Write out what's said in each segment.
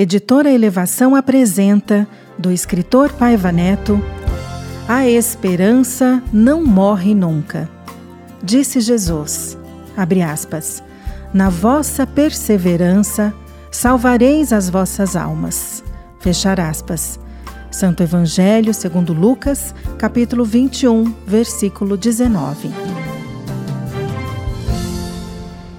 Editora Elevação apresenta, do escritor Paiva Neto, A Esperança não morre nunca. Disse Jesus, abre aspas, na vossa perseverança salvareis as vossas almas. Fechar aspas. Santo Evangelho segundo Lucas, capítulo 21, versículo 19.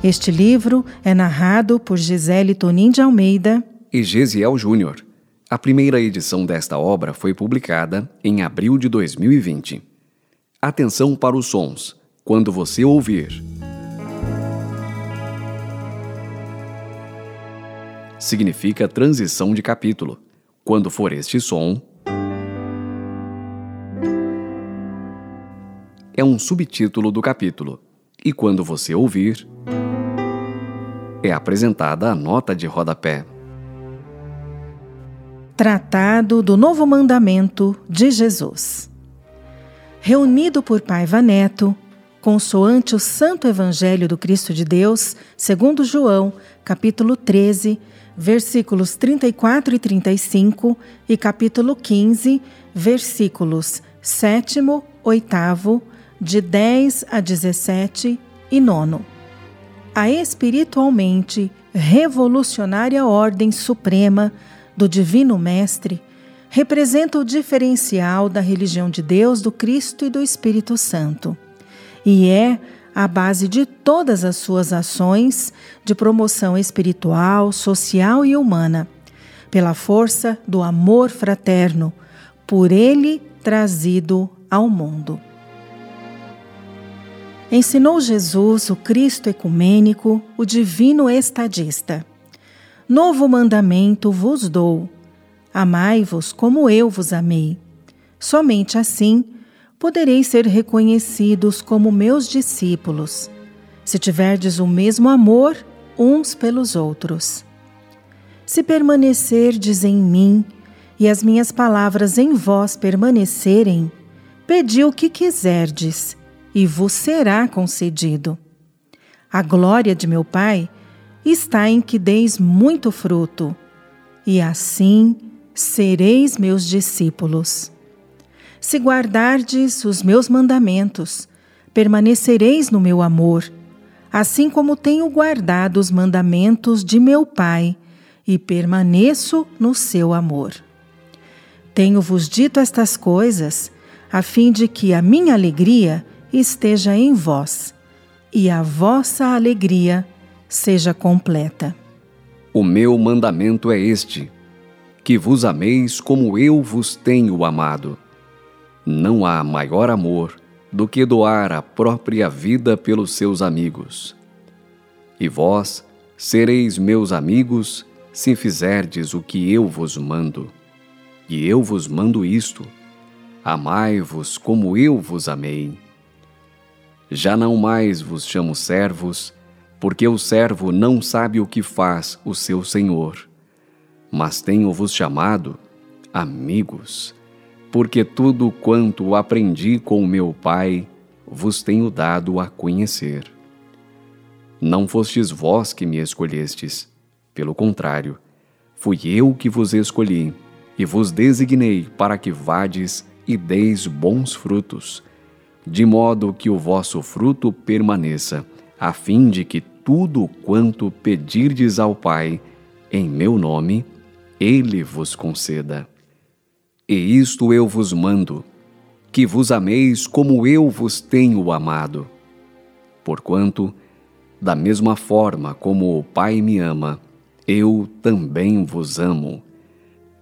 Este livro é narrado por Gisele Tonin de Almeida e Gesiel Júnior. A primeira edição desta obra foi publicada em abril de 2020. Atenção para os sons quando você ouvir. Significa transição de capítulo. Quando for este som, é um subtítulo do capítulo. E quando você ouvir, é apresentada a nota de rodapé. Tratado do Novo Mandamento de Jesus. Reunido por Paiva Neto, consoante o Santo Evangelho do Cristo de Deus, segundo João, capítulo 13, versículos 34 e 35, e capítulo 15, versículos 7, 8, de 10 a 17 e 9. A espiritualmente revolucionária ordem suprema do Divino Mestre representa o diferencial da religião de Deus, do Cristo e do Espírito Santo, e é a base de todas as suas ações de promoção espiritual, social e humana, pela força do amor fraterno, por ele trazido ao mundo. Ensinou Jesus o Cristo ecumênico, o divino estadista. Novo mandamento vos dou: amai-vos como eu vos amei. Somente assim podereis ser reconhecidos como meus discípulos, se tiverdes o mesmo amor uns pelos outros. Se permanecerdes em mim e as minhas palavras em vós permanecerem, pedi o que quiserdes e vos será concedido. A glória de meu Pai está em que deis muito fruto, e assim sereis meus discípulos. Se guardardes os meus mandamentos, permanecereis no meu amor, assim como tenho guardado os mandamentos de meu Pai e permaneço no seu amor. Tenho-vos dito estas coisas, a fim de que a minha alegria esteja em vós e a vossa alegria seja completa. O meu mandamento é este: que vos ameis como eu vos tenho amado. Não há maior amor do que doar a própria vida pelos seus amigos. E vós sereis meus amigos se fizerdes o que eu vos mando. E eu vos mando isto: amai-vos como eu vos amei. Já não mais vos chamo servos, porque o servo não sabe o que faz o seu senhor. Mas tenho-vos chamado amigos, porque tudo quanto aprendi com meu Pai vos tenho dado a conhecer. Não fostes vós que me escolhestes, pelo contrário, fui eu que vos escolhi e vos designei para que vades e deis bons frutos, de modo que o vosso fruto permaneça, a fim de que tudo quanto pedirdes ao Pai, em meu nome, Ele vos conceda. E isto eu vos mando, que vos ameis como eu vos tenho amado. Porquanto, da mesma forma como o Pai me ama, eu também vos amo.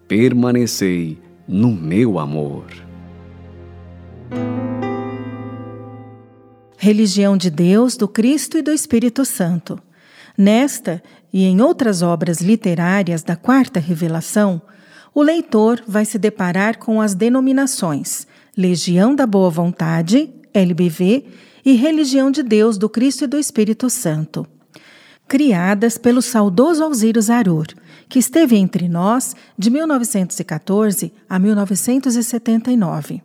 Permanecei no meu amor. Religião de Deus, do Cristo e do Espírito Santo. Nesta e em outras obras literárias da Quarta Revelação, o leitor vai se deparar com as denominações Legião da Boa Vontade, LBV, e Religião de Deus, do Cristo e do Espírito Santo, criadas pelo saudoso Alziro Zarur, que esteve entre nós de 1914 a 1979,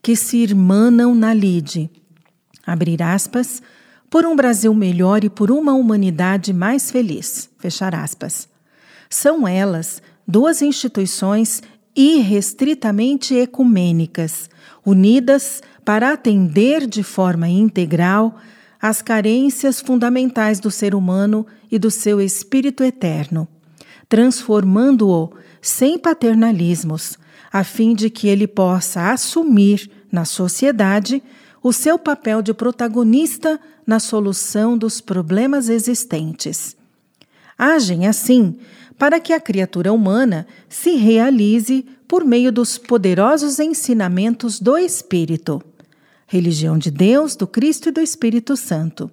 que se irmanam na lide abrir aspas, por um Brasil melhor e por uma humanidade mais feliz, fechar aspas. São elas duas instituições irrestritamente ecumênicas, unidas para atender de forma integral às carências fundamentais do ser humano e do seu espírito eterno, transformando-o sem paternalismos, a fim de que ele possa assumir na sociedade o seu papel de protagonista na solução dos problemas existentes. Agem assim para que a criatura humana se realize por meio dos poderosos ensinamentos do Espírito, religião de Deus, do Cristo e do Espírito Santo,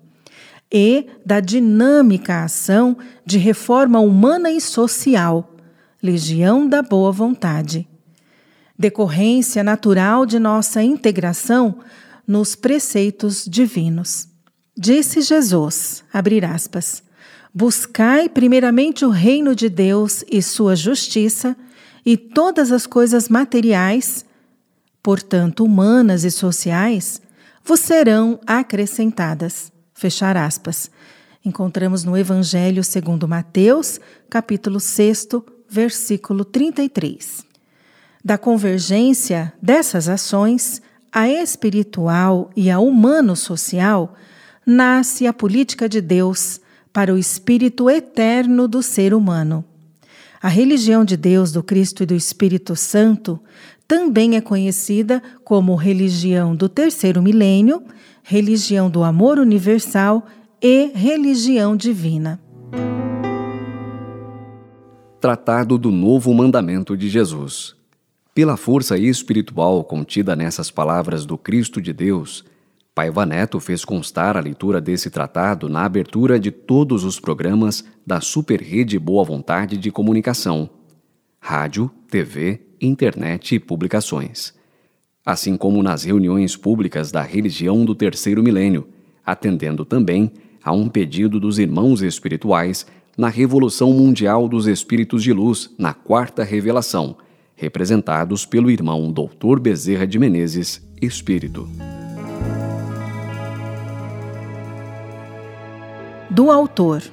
e da dinâmica ação de reforma humana e social, legião da boa vontade. Decorrência natural de nossa integração nos preceitos divinos. Disse Jesus, abrir aspas, Buscai primeiramente o reino de Deus e sua justiça, e todas as coisas materiais, portanto humanas e sociais, vos serão acrescentadas. Fechar aspas. Encontramos no Evangelho segundo Mateus, capítulo 6, versículo 33. Da convergência dessas ações, a espiritual e a humano-social, nasce a política de Deus para o espírito eterno do ser humano. A religião de Deus, do Cristo e do Espírito Santo também é conhecida como religião do terceiro milênio, religião do amor universal e religião divina. Tratado do Novo Mandamento de Jesus. Pela força espiritual contida nessas palavras do Cristo de Deus, Paiva Neto fez constar a leitura desse tratado na abertura de todos os programas da Super Rede Boa Vontade de Comunicação, rádio, TV, internet e publicações, assim como nas reuniões públicas da religião do terceiro milênio, atendendo também a um pedido dos irmãos espirituais na Revolução Mundial dos Espíritos de Luz, na Quarta Revelação representados pelo irmão Dr. Bezerra de Menezes, Espírito. Do autor: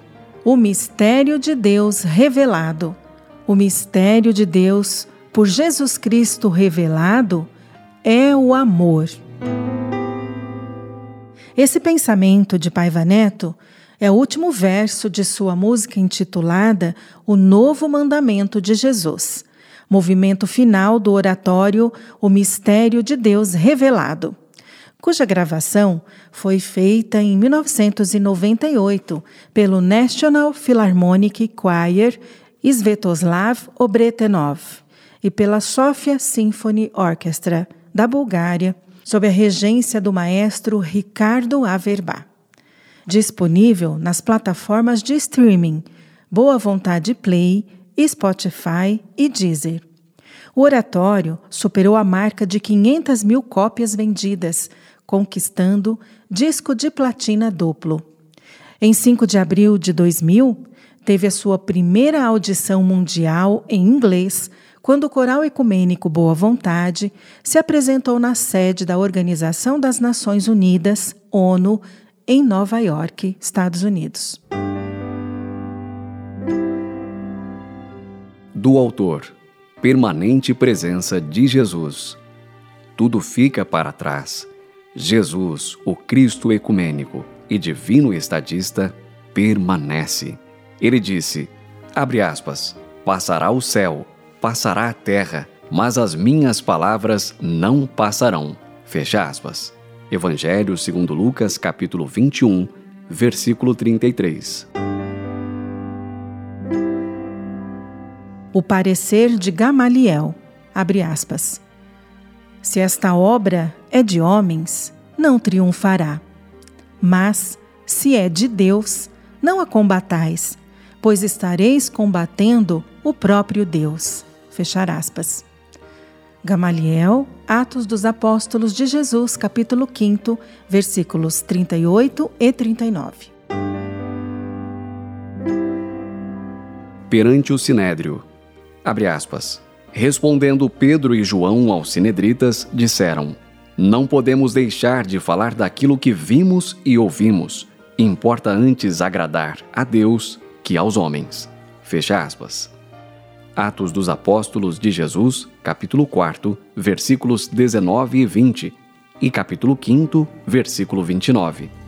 O mistério de Deus revelado. O mistério de Deus por Jesus Cristo revelado é o amor. Esse pensamento de Paiva Neto é o último verso de sua música intitulada O Novo Mandamento de Jesus movimento final do oratório O Mistério de Deus Revelado, cuja gravação foi feita em 1998 pelo National Philharmonic Choir Svetoslav Obretenov e pela Sofia Symphony Orchestra da Bulgária, sob a regência do maestro Ricardo Averbá. Disponível nas plataformas de streaming Boa Vontade Play Spotify e Deezer. O oratório superou a marca de 500 mil cópias vendidas, conquistando disco de platina duplo. Em 5 de abril de 2000, teve a sua primeira audição mundial em inglês quando o Coral Ecumênico Boa Vontade se apresentou na sede da Organização das Nações Unidas, ONU, em Nova York, Estados Unidos. Do autor, permanente presença de Jesus. Tudo fica para trás. Jesus, o Cristo ecumênico e divino estadista, permanece. Ele disse: abre aspas, passará o céu, passará a terra, mas as minhas palavras não passarão. Fecha aspas. Evangelho segundo Lucas, capítulo 21, versículo 33. O parecer de Gamaliel. Abre aspas. Se esta obra é de homens, não triunfará. Mas, se é de Deus, não a combatais, pois estareis combatendo o próprio Deus. Fechar aspas. Gamaliel, Atos dos Apóstolos de Jesus, capítulo 5, versículos 38 e 39. Perante o Sinédrio, Abre aspas. Respondendo Pedro e João aos sinedritas, disseram: Não podemos deixar de falar daquilo que vimos e ouvimos. Importa antes agradar a Deus que aos homens. Fecha aspas. Atos dos Apóstolos de Jesus, capítulo 4, versículos 19 e 20, e capítulo 5, versículo 29.